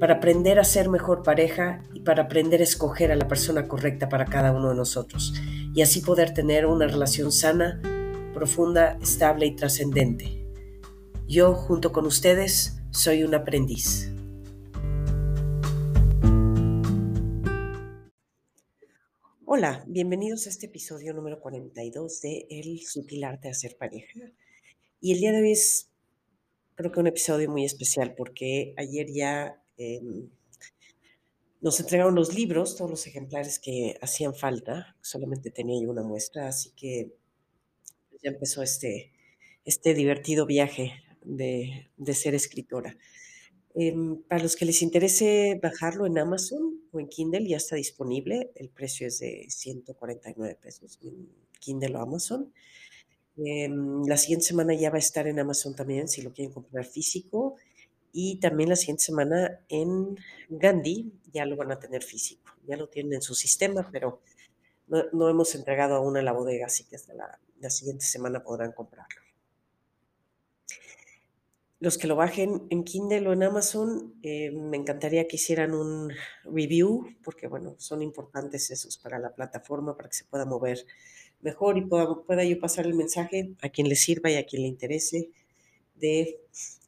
para aprender a ser mejor pareja y para aprender a escoger a la persona correcta para cada uno de nosotros y así poder tener una relación sana, profunda, estable y trascendente. Yo, junto con ustedes, soy un aprendiz. Hola, bienvenidos a este episodio número 42 de El sutil arte de hacer pareja. Y el día de hoy es, creo que un episodio muy especial porque ayer ya Em, nos entregaron los libros, todos los ejemplares que hacían falta, solamente tenía yo una muestra, así que ya empezó este, este divertido viaje de, ser escritora. Em, para los que les interese bajarlo en Amazon o en Kindle, ya está disponible. El precio es de 149 pesos en Kindle o Amazon. Em, la siguiente semana ya va a estar en Amazon también, si lo quieren comprar físico. Y también la siguiente semana en Gandhi ya lo van a tener físico, ya lo tienen en su sistema, pero no, hemos entregado aún a la bodega, así que hasta la, siguiente semana podrán comprarlo. Los que lo bajen en Kindle o en Amazon, eh, me encantaría que hicieran un review, porque bueno, son importantes esos para la plataforma, para que se pueda mover mejor y pueda, pueda yo pasar el mensaje a quien le sirva y a quien le interese de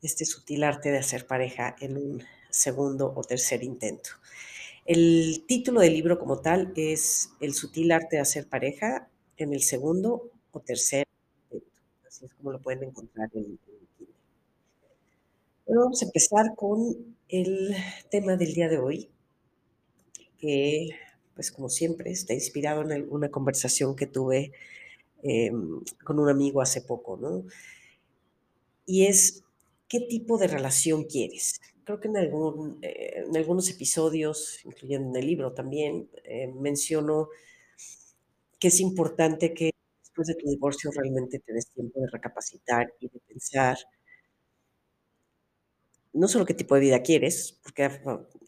este sutil arte de hacer pareja en un segundo o tercer intento. El título del libro como tal es El sutil arte de hacer pareja en el segundo o tercer intento. Así es como lo pueden encontrar en, el libro. Bueno, vamos a empezar con el tema del día de hoy, que pues como siempre está inspirado en una conversación que tuve em, con un amigo hace poco, ¿no? Y es qué tipo de relación quieres. Creo que en, algún, eh, en algunos episodios, incluyendo en el libro también, eh, menciono que es importante que después de tu divorcio realmente te des tiempo de recapacitar y de pensar no solo qué tipo de vida quieres, porque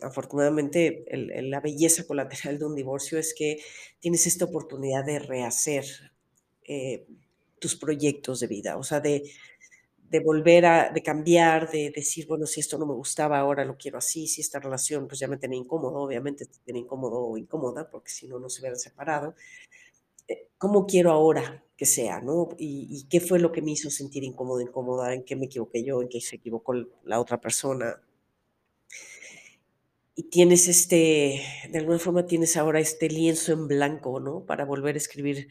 afortunadamente la belleza colateral de un divorcio es que tienes esta oportunidad de rehacer eh, tus proyectos de vida, o sea, de de volver a, de cambiar, de decir, bueno, si esto no me gustaba, ahora lo quiero así, si esta relación pues ya me tenía incómodo, obviamente te tenía incómodo o incómoda, porque si no, no se hubieran separado. Eh, ¿Cómo quiero ahora que sea, no? Y, qué fue lo que me hizo sentir incómodo, incómoda, en qué me equivoqué yo, en qué se equivocó la otra persona. Y tienes este, de alguna forma tienes ahora este lienzo en blanco, ¿no? Para volver a escribir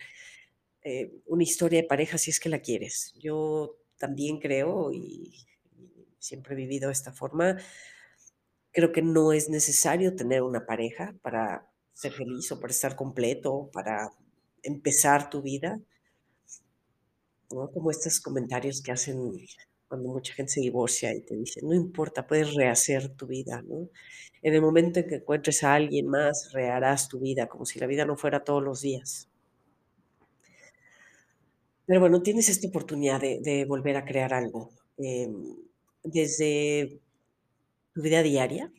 eh, una historia de pareja si es que la quieres. Yo también creo, y, siempre he vivido de esta forma, creo que no es necesario tener una pareja para ser feliz o para estar completo, para empezar tu vida. ¿no? Como estos comentarios que hacen cuando mucha gente se divorcia y te dicen, no importa, puedes rehacer tu vida, ¿no? En el momento en que encuentres a alguien más, reharás tu vida, como si la vida no fuera todos los días. Pero bueno, tienes esta oportunidad de, volver a crear algo, em, desde tu vida diaria,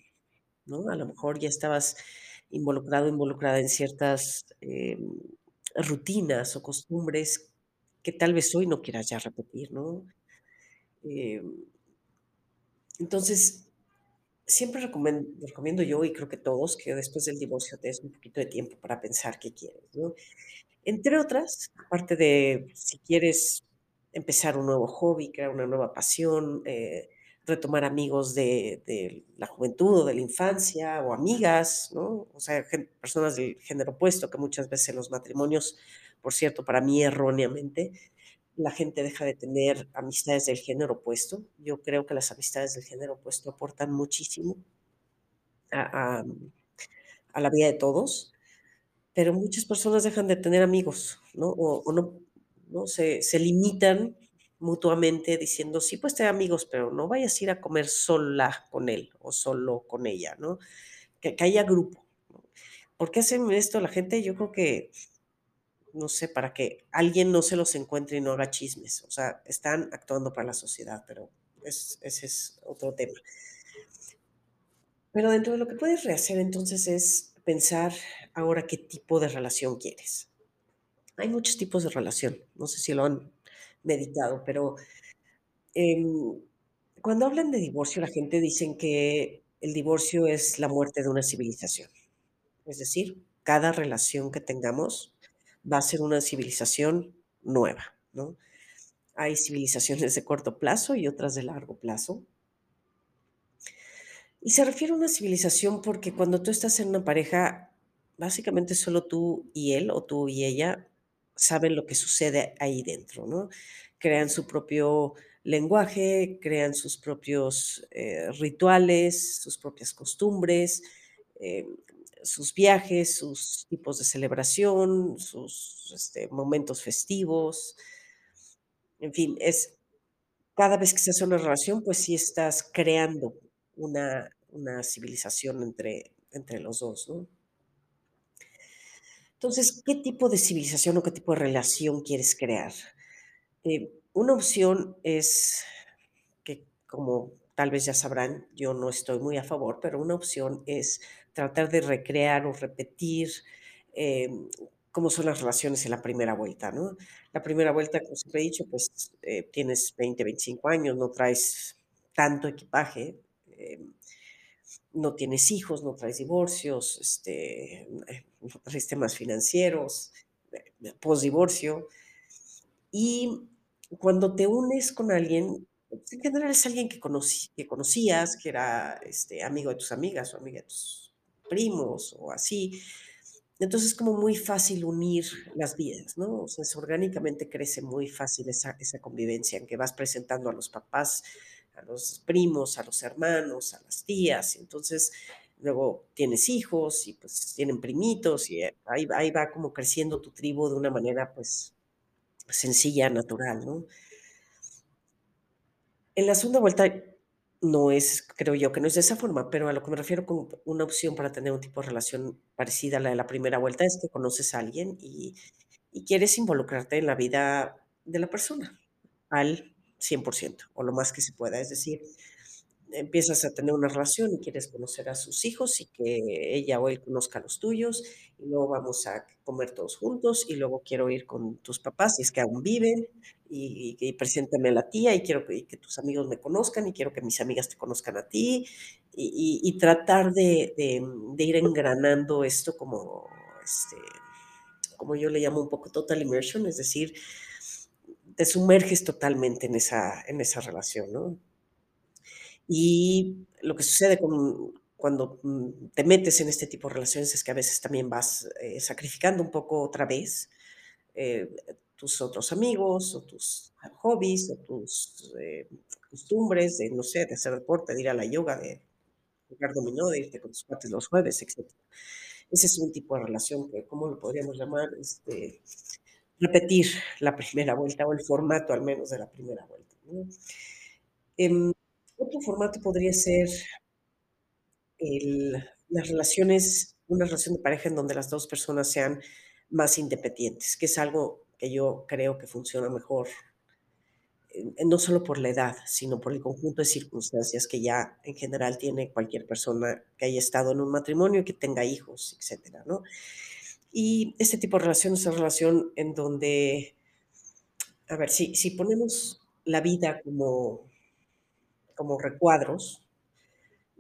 ¿no? A lo mejor ya estabas involucrado, involucrada en ciertas em, rutinas o costumbres que tal vez hoy no quieras ya repetir, ¿no? Em, entonces, siempre recomiendo, yo, y creo que todos, que después del divorcio te des un poquito de tiempo para pensar qué quieres, ¿no? Entre otras, aparte de si quieres empezar un nuevo hobby, crear una nueva pasión, eh, retomar amigos de, la juventud o de la infancia o amigas, ¿no? O sea, personas del género opuesto, que muchas veces en los matrimonios, por cierto, para mí erróneamente, la gente deja de tener amistades del género opuesto. Yo creo que las amistades del género opuesto aportan muchísimo a la vida de todos pero muchas personas dejan de tener amigos, ¿no? O, no, ¿no? Se, se, limitan mutuamente diciendo, sí, pues tener amigos, pero no vayas a ir a comer sola con él o solo con ella, ¿no? Que, haya grupo. ¿por qué hacen esto la gente? Yo creo que, no sé, para que alguien no se los encuentre y no haga chismes. O sea, están actuando para la sociedad, pero es ese es otro tema. Pero dentro de lo que puedes rehacer, entonces, es pensar ahora qué tipo de relación quieres. Hay muchos tipos de relación, no sé si lo han meditado, pero, em, cuando hablan de divorcio, la gente dicen que el divorcio es la muerte de una civilización. Es decir, cada relación que tengamos va a ser una civilización nueva, ¿no? Hay civilizaciones de corto plazo y otras de largo plazo. Y se refiere a una civilización porque cuando tú estás en una pareja, básicamente solo tú y él, o tú y ella, saben lo que sucede ahí dentro, ¿no? Crean su propio lenguaje, crean sus propios, eh, rituales, sus propias costumbres, em, sus viajes, sus tipos de celebración, sus, este, momentos festivos. En fin, es cada vez que se hace una relación, pues sí estás creando una una civilización entre entre los 2, ¿no? Entonces, ¿qué tipo de civilización o qué tipo de relación quieres crear? Eh, una opción es que, como tal vez ya sabrán, yo no estoy muy a favor, pero una opción es tratar de recrear o repetir, em, cómo son las relaciones en la primera vuelta, ¿no? La primera vuelta, como siempre he dicho, pues, eh, tienes 20, 25 años, no traes tanto equipaje, no tienes hijos, no traes divorcios, este, eh, no traes temas financieros, eh, posdivorcio. Y cuando te unes con alguien, pues, en general es alguien que conocí que conocías, que era, este, amigo de tus amigas o amiga de tus primos o así. Entonces, es como muy fácil unir las vidas, ¿no? O sea, orgánicamente crece muy fácil esa esa convivencia en que vas presentando a los papás, a los primos, a los hermanos, a las tías, y entonces luego tienes hijos y, pues, tienen primitos y, eh, ahí ahí va como creciendo tu tribu de una manera, pues, sencilla, natural, ¿no? En la segunda vuelta no es creo yo que no es de esa forma, pero a lo que me refiero con una opción para tener un tipo de relación parecida a la de la primera vuelta es que conoces a alguien y y quieres involucrarte en la vida de la persona al 100% o lo más que se pueda. Es decir, empiezas a tener una relación y quieres conocer a sus hijos y que ella o él conozca a los tuyos, y luego vamos a comer todos juntos, y luego quiero ir con tus papás, si es que aún viven, y y preséntame a la tía, y quiero que que tus amigos me conozcan, y quiero que mis amigas te conozcan a ti, y y y tratar de de de ir engranando esto como, este, como yo le llamo un poco total immersion, es decir, te sumerges totalmente en esa en esa relación, ¿no? Y lo que sucede con cuando, mm, te metes en este tipo de relaciones es que a veces también vas, eh, sacrificando un poco otra vez, eh, tus otros amigos, o tus hobbies, o tus, eh, costumbres de, no sé, de hacer deporte, de ir a la yoga, de jugar dominó, de irte con tus cuates los jueves, etcétera. Ese es un tipo de relación que, ¿cómo lo podríamos llamar? Este, repetir la primera vuelta, o el formato al menos de la primera vuelta. Em, otro formato podría ser el las relaciones una relación de pareja en donde las 2 personas sean más independientes, que es algo que yo creo que funciona mejor, eh, no solo por la edad, sino por el conjunto de circunstancias que ya en general tiene cualquier persona que haya estado en un matrimonio y que tenga hijos, etcétera, ¿no? Y este tipo de relación es una relación en donde, a ver, si si ponemos la vida como como recuadros,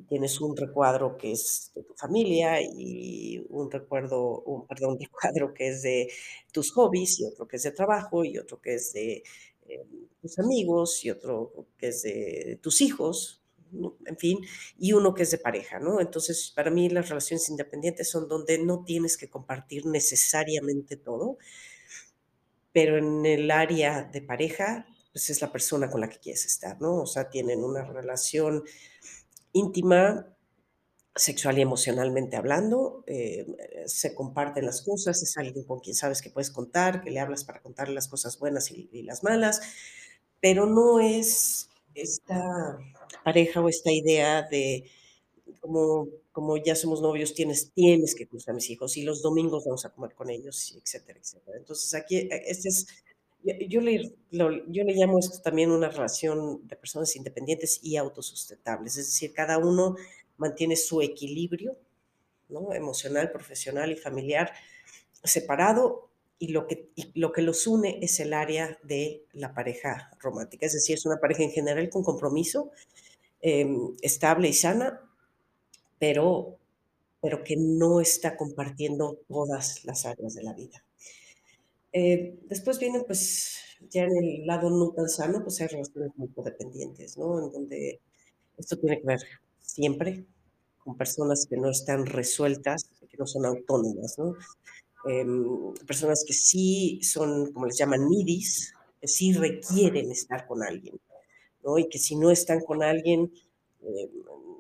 tienes un recuadro que es de tu familia, y un recuerdo un perdón, recuadro que es de tus hobbies, y otro que es de trabajo, y otro que es de, eh, tus amigos, y otro que es de tus hijos, En fin, y uno que es de pareja, ¿no? Entonces, para mí las relaciones independientes son donde no tienes que compartir necesariamente todo pero en el área de pareja, pues, es la persona con la que quieres estar, ¿no? O sea, tienen una relación íntima, sexual y emocionalmente hablando, eh, se comparten las cosas, es alguien con quien sabes que puedes contar, que le hablas para contarle las cosas buenas y y las malas, pero no es esta pareja o esta idea de como como ya somos novios, tienes tienes que conocer a mis hijos, y los domingos vamos a comer con ellos, etcétera, etcétera. Entonces, aquí, e este es yo le lo yo le llamo esto también una relación de personas independientes y autosustentables, es decir, cada uno mantiene su equilibrio, ¿no? Emocional, profesional y familiar separado, y lo que y lo que los une es el área de la pareja romántica, es decir, es una pareja en general con compromiso, em, estable y sana, pero pero que no está compartiendo todas las áreas de la vida. Eh, después viene, pues, ya en el lado no tan sano, pues, hay relaciones muy codependientes, ¿no? En donde esto tiene que ver siempre con personas que no están resueltas, que no son autónomas, ¿no? Em, personas que sí son, como les llaman, needies, que sí requieren estar con alguien, ¿no? Y que si no están con alguien, eh,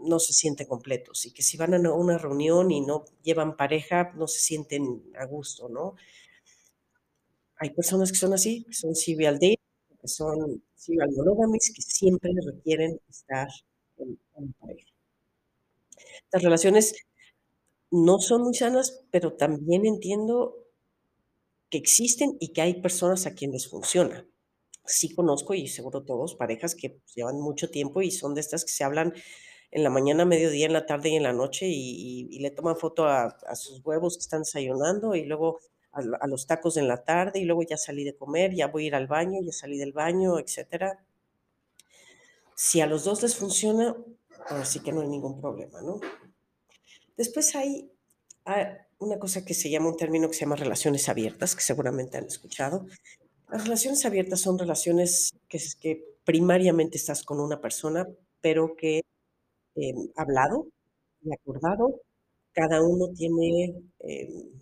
no se sienten completos, y que si van a una reunión y no llevan pareja, no se sienten a gusto, ¿no? Hay personas que son así, que son serial date, que son serial monogamys, que siempre requieren estar en en pareja. Las relaciones no son muy sanas, pero también entiendo que existen y que hay personas a quien les funciona. Sí conozco, y seguro todos, parejas que, llevan mucho tiempo y son de estas que se hablan en la mañana, mediodía, en la tarde y en la noche, y le toman foto a sus huevos que están desayunando, y luego a a los tacos en la tarde, y luego ya salí de comer, ya voy a ir al baño, ya salí del baño, etcétera. Si a los 2 les funciona, ahora sí que no hay ningún problema, ¿no? Después hay, una cosa que se llama un término que se llama relaciones abiertas, que seguramente han escuchado. Las relaciones abiertas son relaciones que que primariamente estás con una persona, pero que, em, hablado y acordado, cada uno tiene, em,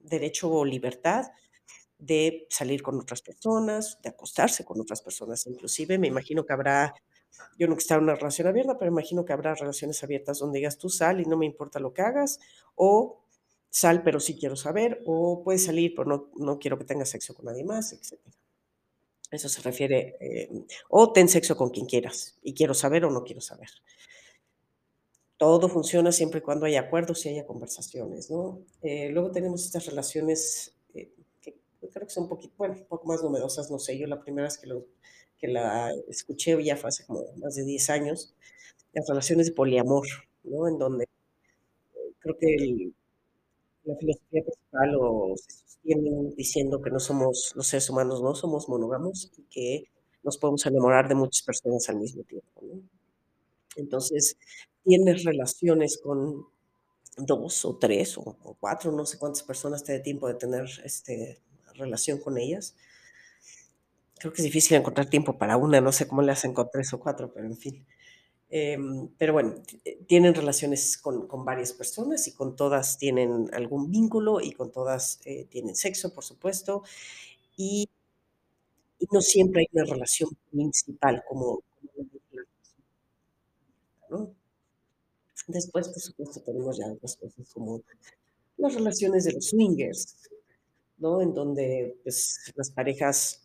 derecho o libertad de salir con otras personas, de acostarse con otras personas, inclusive, me imagino que habrá yo nunca he estado en una relación abierta, pero imagino que habrá relaciones abiertas donde digas: "Tú sal y no me importa lo que hagas", o "Sal, pero sí quiero saber", o "Puedes salir, pero no no quiero que tengas sexo con nadie más", etcétera. Eso se refiere, em, o ten sexo con quien quieras, y quiero saber o no quiero saber. Todo funciona siempre y cuando haya acuerdos y haya conversaciones, ¿no? Eh, luego tenemos estas relaciones, eh, que creo que son un poquito, bueno, un poco más numerosas, no sé, yo la primera vez que lo que la escuché ya hace como más de 10 años, las relaciones de poliamor, ¿no? En donde, eh, creo que el la filosofía principal o se sostiene diciendo que no somos los seres humanos no somos monógamos y que nos podemos enamorar de muchas personas al mismo tiempo, ¿no? Entonces, tienes relaciones con 2 o 3 o o 4, no sé cuántas personas te dé tiempo de tener, este, relación con ellas. Creo que es difícil encontrar tiempo para una, no sé cómo le hacen con 3 o 4, pero en fin. Em, pero bueno, eh, tienen relaciones con con varias personas y con todas tienen algún vínculo y con todas, eh, tienen sexo, por supuesto, y y no siempre hay una relación principal como ¿no? Después, por supuesto, tenemos ya otras cosas como las relaciones de los swingers, ¿no? En donde, pues, las parejas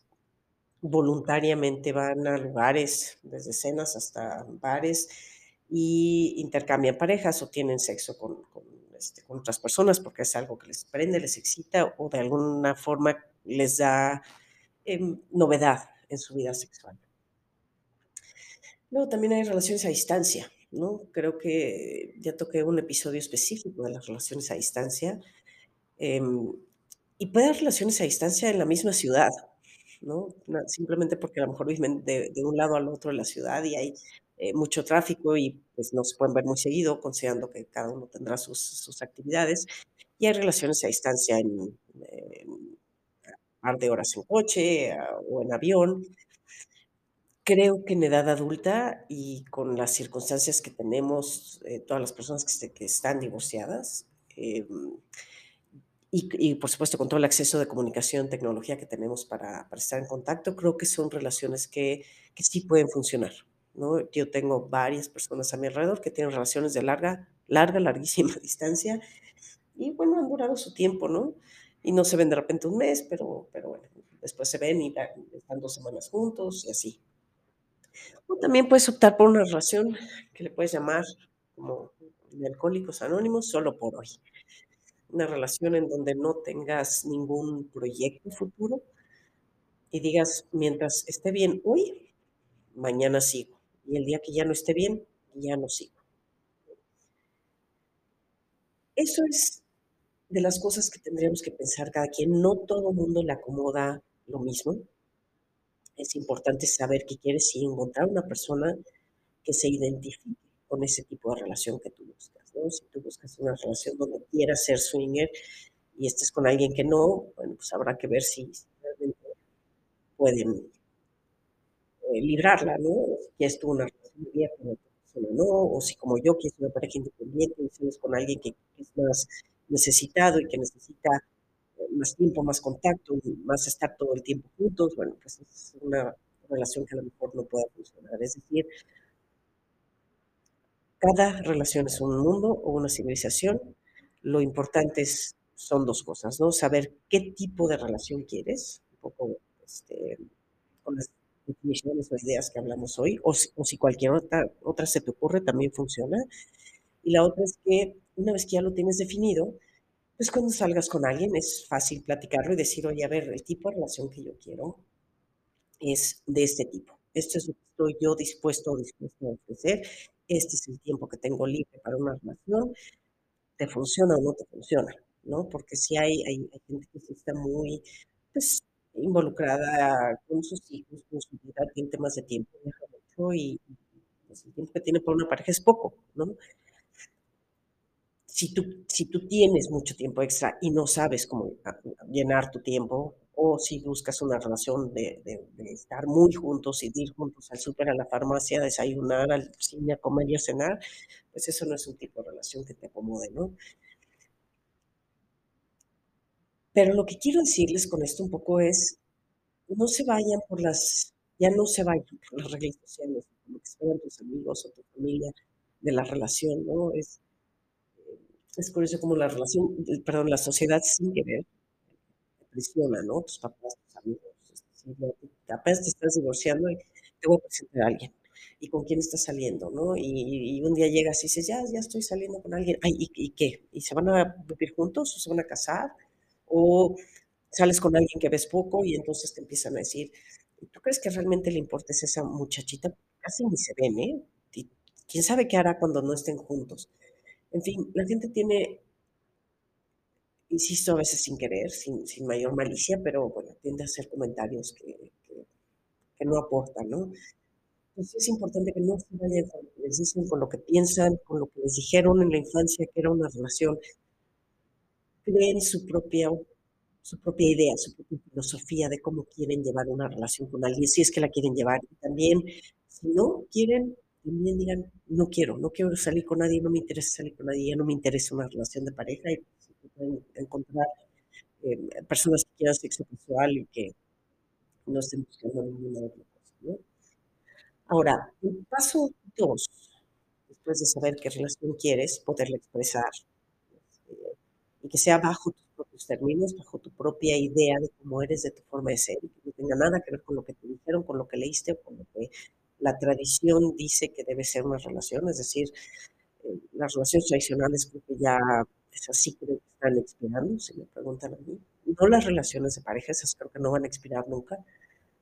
voluntariamente van a lugares, desde cenas hasta bares, y intercambian parejas o tienen sexo con este, con otras personas, porque es algo que les prende, les excita o de alguna forma les da, em, novedad en su vida sexual. Luego también hay relaciones a distancia, ¿no? Creo que ya toqué un episodio específico de las relaciones a distancia, em, y puede haber relaciones a distancia en la misma ciudad, ¿no? Simplemente porque a lo mejor viven de de un lado al otro de la ciudad y hay, eh, mucho tráfico y, pues, no se pueden ver muy seguido, considerando que cada uno tendrá sus sus actividades, y hay relaciones a distancia en en par de horas en coche, ah, o en avión. Creo que en edad adulta y con las circunstancias que tenemos, eh, todas las personas que este que están divorciadas, em, y y por supuesto, con todo el acceso de comunicación, tecnología que tenemos para para estar en contacto, creo que son relaciones que que sí pueden funcionar, ¿no? Yo tengo varias personas a mi alrededor que tienen relaciones de larga larga, larguísima distancia, y bueno, han durado su tiempo, ¿no? Y no se ven de repente un mes, pero pero bueno, después se ven y están 2 semanas juntos y así. O también puedes optar por una relación que le puedes llamar como de Alcohólicos Anónimos solo por hoy. Una relación en donde no tengas ningún proyecto futuro y digas: "Mientras esté bien hoy, mañana sigo, y el día que ya no esté bien, ya no sigo". Eso es de las cosas que tendríamos que pensar cada quien. No todo mundo le acomoda lo mismo. Es importante saber qué quieres y encontrar una persona que se identifique con ese tipo de relación que tú buscas, ¿no? Si tú buscas una relación donde quieras ser swinger y estés con alguien que no, bueno, pues habrá que ver si realmente pueden eh, librarla, ¿no? Si quieres tú una relación abierta con otra persona no, o si como yo quieres una pareja independiente y sales con alguien que que es más necesitado y que necesita, eh, más tiempo, más contacto, más estar todo el tiempo juntos, bueno, pues es una relación que a lo mejor no pueda funcionar. Es decir cada relación es un mundo o una civilización. Lo importante es son 2 cosas, ¿no? Saber qué tipo de relación quieres, un poco, este, con las definiciones o ideas que hablamos hoy, o si o si cualquier otra otra se te ocurre, también funciona. Y la otra es que, una vez que ya lo tienes definido, pues, cuando salgas con alguien es fácil platicarlo y decir: "Oye, a ver, el tipo de relación que yo quiero es de este tipo. Esto es lo que estoy yo dispuesto o dispuesta a ofrecer. Este es el tiempo que tengo libre para una relación, ¿te funciona o no te funciona?", ¿no? Porque sí hay hay gente que está muy, pues, involucrada con sus hijos, con su vida, tiene temas de tiempo, mucho y pues, el tiempo que tiene para una pareja es poco, ¿no? Si tú si tú tienes mucho tiempo extra y no sabes cómo llenar tu tiempo, o si buscas una relación de de estar muy juntos y de ir juntos al súper, a la farmacia, a desayunar, al cine, a comer y a cenar, pues eso no es un tipo de relación que te acomode, ¿no? Pero lo que quiero decirles con esto un poco es, no se vayan por las ya no se vayan por las redes sociales, por lo que tus amigos o tu familia de la relación, ¿no? Es, es curioso cómo la relación, perdón, la sociedad sin querer ¿no? Tus papás, tus amigos, este, apenas te estás divorciando y te voy a presentar a alguien, ¿y con quién estás saliendo?, ¿no? Y y un día llegas y dices: "Ya ya estoy saliendo con alguien", "Ay, ¿y y qué? ¿Y se van a vivir juntos o se van a casar?", o sales con alguien que ves poco y entonces te empiezan a decir: "¿Tú crees que realmente le importes a esa muchachita?, casi ni se ven, ¿eh? Quién sabe qué hará cuando no estén juntos". En fin, la gente tiene insisto, a veces sin querer, sin sin mayor malicia, pero bueno, tiende a hacer comentarios que que que no aportan, ¿no? Pues, es importante que no se vayan con lo que les dicen, con lo que piensan, con lo que les dijeron en la infancia que era una relación. Creen su propia su propia idea, su propia filosofía de cómo quieren llevar una relación con alguien, si es que la quieren llevar. Y también, si no quieren, también digan: "No quiero, no quiero salir con nadie, no me interesa salir con nadie, ya no me interesa una relación de pareja", y pueden encontrar, eh, personas que quieran sexo casual y que no estén buscando ninguna otra cosa, ¿no? Ahora, el paso 2, después de saber qué relación quieres, poderla expresar, este, y que sea bajo tus propios términos, bajo tu propia idea de cómo eres, de tu forma de ser, y que no tenga nada que ver con lo que te dijeron, con lo que leíste, o con lo que la tradición dice que debe ser una relación. Es decir, eh, las relaciones tradicionales creo que ya esas sí creo que están expirando, si me preguntan a mí. No las relaciones de pareja, esas creo que no van a expirar nunca,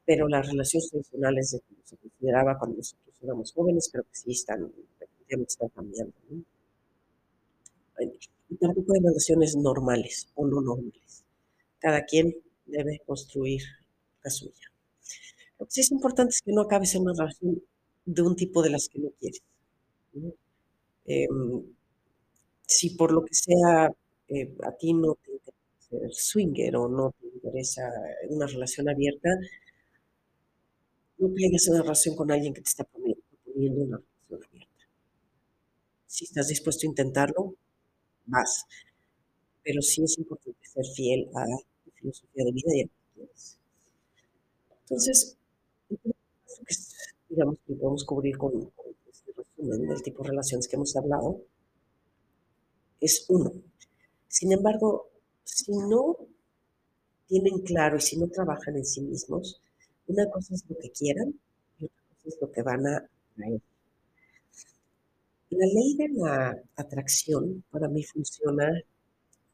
pero las relaciones tradicionales de como se consideraba cuando nosotros éramos jóvenes, creo que sí están están cambiando, ¿no? Y tampoco hay relaciones normales o no normales. Cada quien debe construir la suya. Lo que sí es importante es que no acabes en una relación de un tipo de las que no quieres, ¿no? Em, si por lo que sea, eh, a ti no te interesa ser swinger o no te interesa una relación abierta no caigas en una relación con alguien que te está poni proponiendo una relación abierta. Si estás dispuesto a intentarlo, vas. Pero sí es importante ser fiel a tu filosofía de vida y a lo que quieres. Entonces, digamos, que podemos cubrir con con este resumen del tipo de relaciones que hemos hablado es 1, sin embargo, si no tienen claro y si no trabajan en sí mismos, una cosa es lo que quieran y otra cosa es lo que van a traer. La ley de la atracción para mí funciona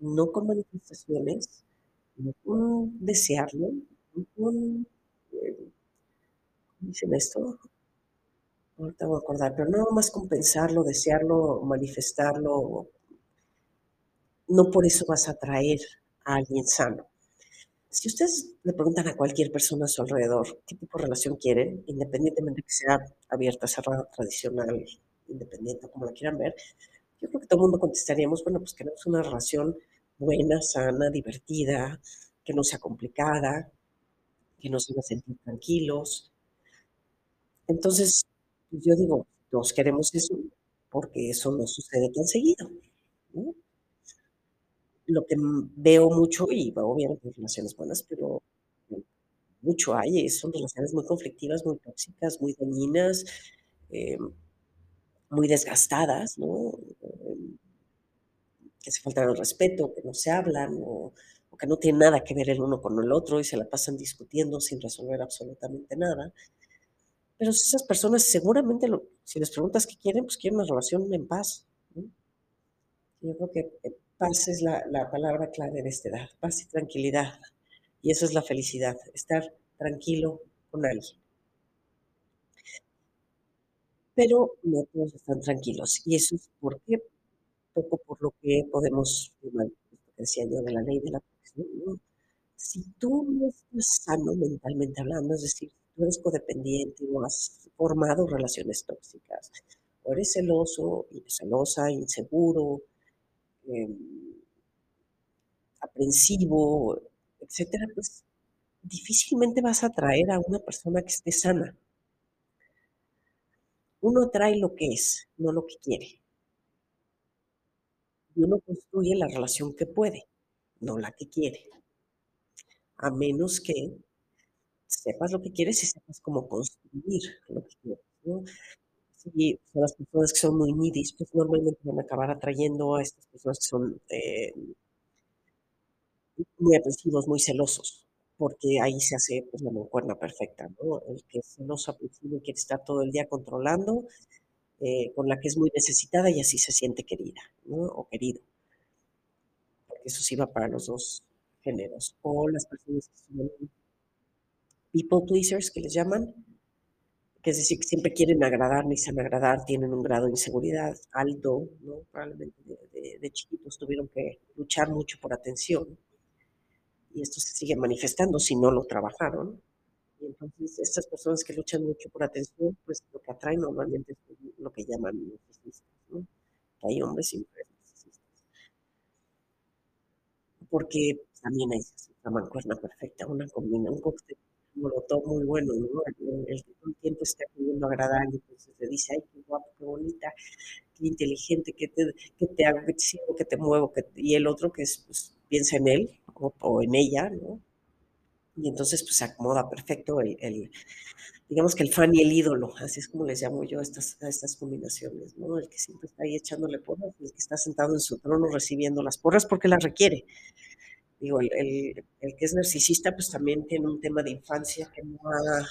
no con manifestaciones, no con desearlo, no con, eh, ¿cómo dicen esto? Ahorita voy a acordar, pero no más con pensarlo, desearlo, manifestarlo, no por eso vas a atraer a alguien sano. Si ustedes le preguntan a cualquier persona a su alrededor qué tipo de relación quieren, independientemente que sea abierta, cerrada, tradicional, independiente, como la quieran ver, yo creo que todo el mundo contestaríamos, bueno, pues queremos una relación buena, sana, divertida, que no sea complicada, que nos haga sentir tranquilos. Entonces, pues yo digo, todos queremos eso, porque eso no sucede tan seguido, ¿no? Lo que, veo mucho, y obviamente hay relaciones buenas, pero mm, mucho hay, eh, son relaciones muy conflictivas, muy tóxicas, muy dañinas, em, muy desgastadas, ¿no? Em, que se faltan el respeto, que no se hablan, o que no tienen nada que ver el uno con el otro, y se la pasan discutiendo sin resolver absolutamente nada. Pero esas personas seguramente si les preguntas qué quieren, pues quieren una relación en paz, ¿no? Yo creo que, eh, paz es la la palabra clave de esta edad, paz y tranquilidad, y eso es la felicidad, estar tranquilo con alguien. Pero no todos están tranquilos, y eso es porque, poco por lo que podemos esto que decía yo de la ley de la ¿no? Si tú no estás sano mentalmente hablando, es decir, tú eres codependiente o has formado relaciones tóxicas, o eres celoso, celosa, inseguro, em aprensivo, etcétera, pues, difícilmente vas a atraer a una persona que esté sana. Uno atrae lo que es, no lo que quiere. Y uno construye la relación que puede, no la que quiere. A menos que sepas lo que quieres y sepas cómo construir lo que quieres. Si las personas que son muy needies, pues normalmente van a acabar atrayendo a estas personas que son, eh muy agresivos, muy celosos, porque ahí se hace, pues, la mancuerna perfecta, ¿no? El que es celoso, aprensivo y quiere estar todo el día controlando, eh, con la que es muy necesitada y así se siente querida, ¿no? O querido. Porque eso sí va para los 2 géneros. O las personas que son people pleasers, que les llaman, que es decir, que siempre quieren agradar, necesitan agradar, tienen un grado de inseguridad alto, ¿no? Probablemente de chiquitos tuvieron que luchar mucho por atención. Y esto se sigue manifestando si no lo trabajaron. Y entonces, estas personas que luchan mucho por atención, pues, lo que atraen normalmente es lo que llaman narcisistas, ¿no? Hay hombres y mujeres narcisistas. Porque también hay la mancuerna perfecta, una combina un cóctel molotov muy bueno, ¿no? El que todo el tiempo está queriendo agradar, y entonces te dice: "Ay, qué guapo, qué bonita, qué inteligente, que te que te hago, que te sirvo, que te muevo", que y el otro que es, pues, piensa en él o en ella, ¿no? Y entonces, pues, se acomoda perfecto el el digamos que el fan y el ídolo, así es como les llamo yo a estas a estas combinaciones, ¿no? El que siempre está ahí echándole porras, el que está sentado en su trono recibiendo las porras porque las requiere. Digo, el el que es narcisista, pues, también tiene un tema de infancia que no ha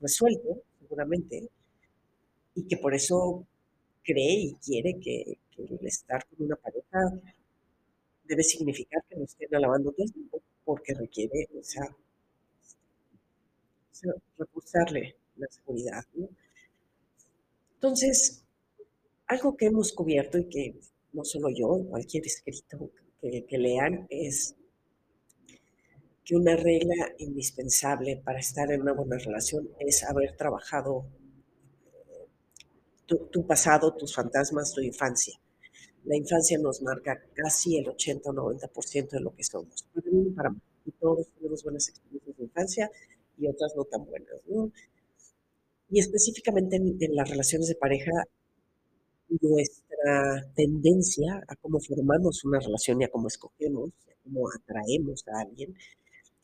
resuelto, seguramente y que por eso cree y quiere que el estar con una pareja debe significar que lo estén alabando todo el tiempo, porque requiere, o sea la seguridad, ¿no? Entonces, algo que hemos cubierto y que no solo yo, cualquier escrito que lean es que una regla indispensable para estar en una buena relación es haber trabajado tu tu pasado, tus fantasmas, tu infancia. La infancia nos marca casi el 80 o 90% de lo que somos, para y todos tenemos buenas experiencias de infancia y otras no tan buenas, ¿no? Y específicamente en en las relaciones de pareja, nuestra tendencia a cómo formamos una relación y a cómo escogemos, a cómo atraemos a alguien,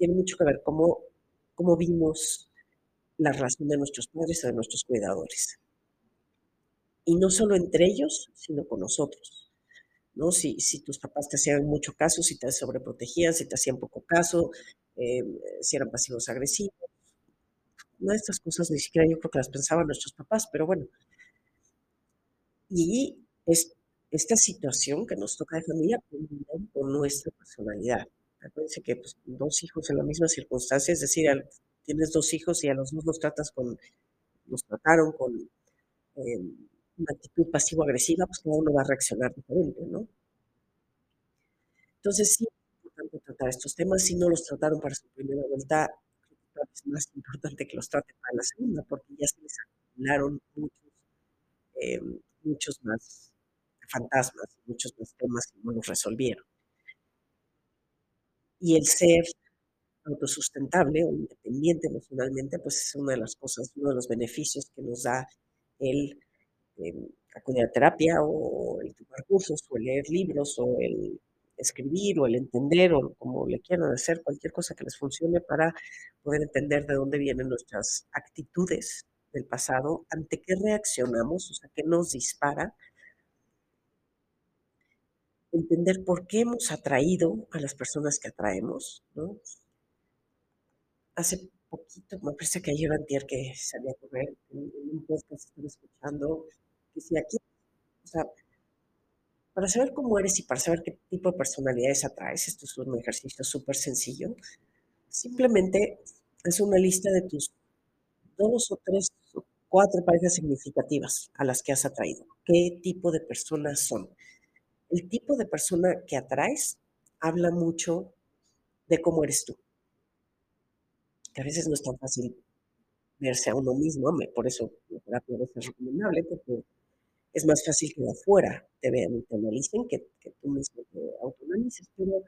tiene mucho que ver cómo cómo vimos la relación de nuestros padres o de nuestros cuidadores. Y no solo entre ellos, sino con nosotros, ¿no? Si si tus papás te hacían mucho caso, si te sobreprotegían, si te hacían poco caso, em, si eran pasivos agresivos. Una de estas cosas ni siquiera yo creo que las pensaban nuestros papás, pero bueno. Y Es esta situación que nos toca de familia con nuestra personalidad. Acuérdense que, pues, 2 hijos en la misma circunstancia, es decir, tienes 2 hijos y a los 2 los tratas con los trataron con, em, una actitud pasivo-agresiva, pues cada uno va a reaccionar diferente, ¿no? Entonces, sí es importante tratar estos temas. Si no los trataron para su primera vuelta, es más importante que los traten para la segunda, porque ya se les acumularon muchos, em, muchos más fantasmas, muchos más temas que no los resolvieron. Y el ser autosustentable o independiente emocionalmente, pues, es una de las cosas, uno de los beneficios que nos da el, em, acudir a terapia, o el tomar cursos, o el leer libros, o el escribir, o el entender, o como le quieran hacer, cualquier cosa que les funcione para poder entender de dónde vienen nuestras actitudes del pasado, ante qué reaccionamos, o sea, qué nos dispara entender por qué hemos atraído a las personas que atraemos, ¿no? Hace poquito, me parece que ayer antier que salí a correr, en en un podcast escuchando, decía aquí, o sea para saber cómo eres y para saber qué tipo de personalidades atraes, esto es un ejercicio súper sencillo, simplemente haz una lista de tus 2 o 3 o 4 parejas significativas a las que has atraído. ¿Qué tipo de personas son? El tipo de persona que atraes habla mucho de cómo eres tú. Que a veces no es tan fácil verse a uno mismo, por eso la terapia a veces es recomendable, porque es más fácil que de afuera te vean y te analicen que que tú mismo te autoanalices, pero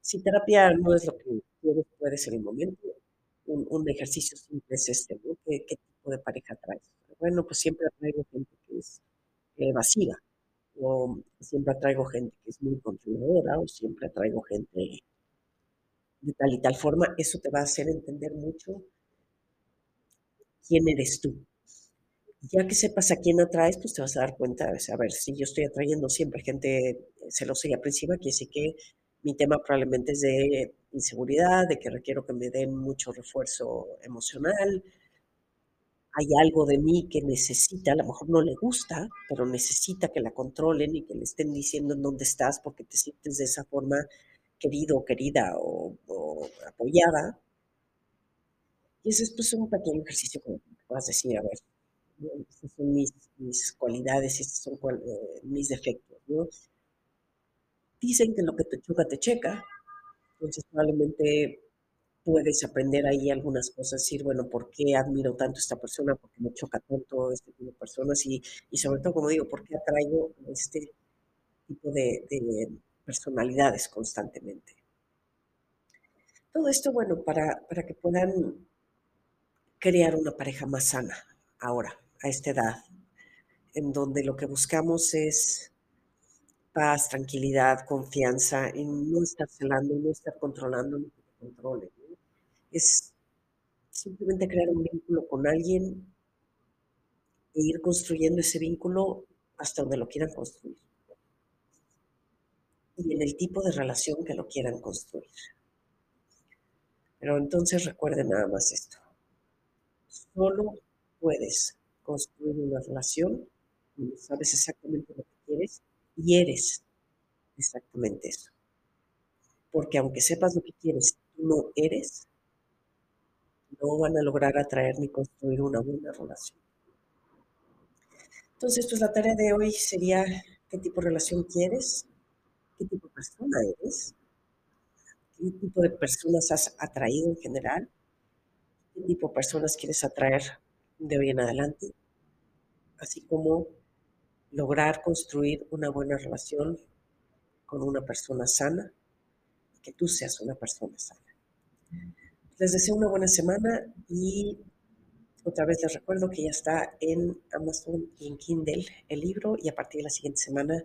si terapia no es lo que quieres, puede ser el momento, un ejercicio simple es este. ¿Qué tipo de pareja atraes? Bueno, pues siempre atraigo gente que es evasiva, o siempre atraigo gente que es muy controladora, o siempre atraigo gente de tal y tal forma, eso te va a hacer entender mucho quién eres tú. Ya que sepas a quién atraes, pues te vas a dar cuenta, a ver, si yo estoy atrayendo siempre gente celosa y aprensiva, quiere decir que mi tema probablemente es de inseguridad, de que requiero que me den mucho refuerzo emocional. Hay algo de mí que necesita, a lo mejor no le gusta, pero necesita que la controlen y que le estén diciendo en dónde estás, porque te sientes de esa forma querido querida o o apoyada. Y ese es, pues, un pequeño ejercicio que puedas decir, a ver, ¿no? Estas son mis mis cualidades estos son cual eh, mis defectos, ¿no? Dicen que lo que te choca, te checa. Entonces, probablemente puedes aprender ahí algunas cosas, decir, bueno, ¿por qué admiro tanto a esta persona? ¿Por qué me choca tanto este tipo de personas? Y y sobre todo, como digo, ¿por qué atraigo este tipo de de personalidades constantemente? Todo esto, bueno, para para que puedan crear una pareja más sana, ahora, a esta edad, en donde lo que buscamos es paz, tranquilidad, confianza, y no estar celando, no estar controlando, ni que te controlen, ¿no? Es simplemente crear un vínculo con alguien e ir construyendo ese vínculo hasta donde lo quieran construir. Y en el tipo de relación que lo quieran construir. Pero entonces recuerden nada más esto. Solo puedes construir una relación cuando sabes exactamente lo que quieres y eres exactamente eso. Porque aunque sepas lo que quieres, tú no eres no van a lograr atraer ni construir una buena relación. Entonces, pues la tarea de hoy sería, ¿qué tipo de relación quieres? ¿Qué tipo de persona eres? ¿Qué tipo de personas has atraído en general? ¿Qué tipo de personas quieres atraer de hoy en adelante? Así como lograr construir una buena relación con una persona sana, que tú seas una persona sana. Les deseo una buena semana y otra vez les recuerdo que ya está en Amazon y en Kindle el libro y a partir de la siguiente semana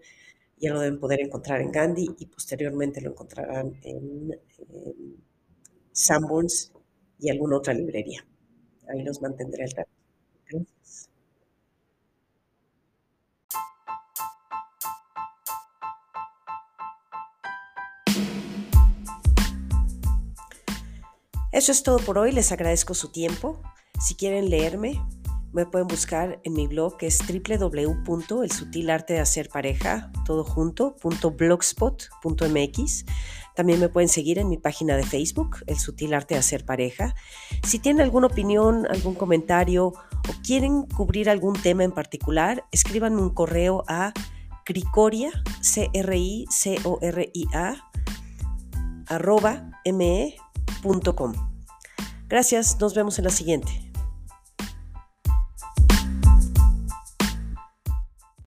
ya lo deben poder encontrar en Gandhi y posteriormente lo encontrarán en en y alguna otra librería. Ahí los mantendré al tanto. Gracias. Eso es todo por hoy, les agradezco su tiempo. Si quieren leerme, me pueden buscar en mi blog que es www.elsutilartedehacerpareja. También me pueden seguir en mi página de Facebook, El Sutil Arte de Hacer Pareja. Si tienen alguna opinión, algún comentario o quieren cubrir algún tema en particular, escriban un correo a cricoria, c r i c o r i a arroba me.com. Gracias, nos vemos en la siguiente.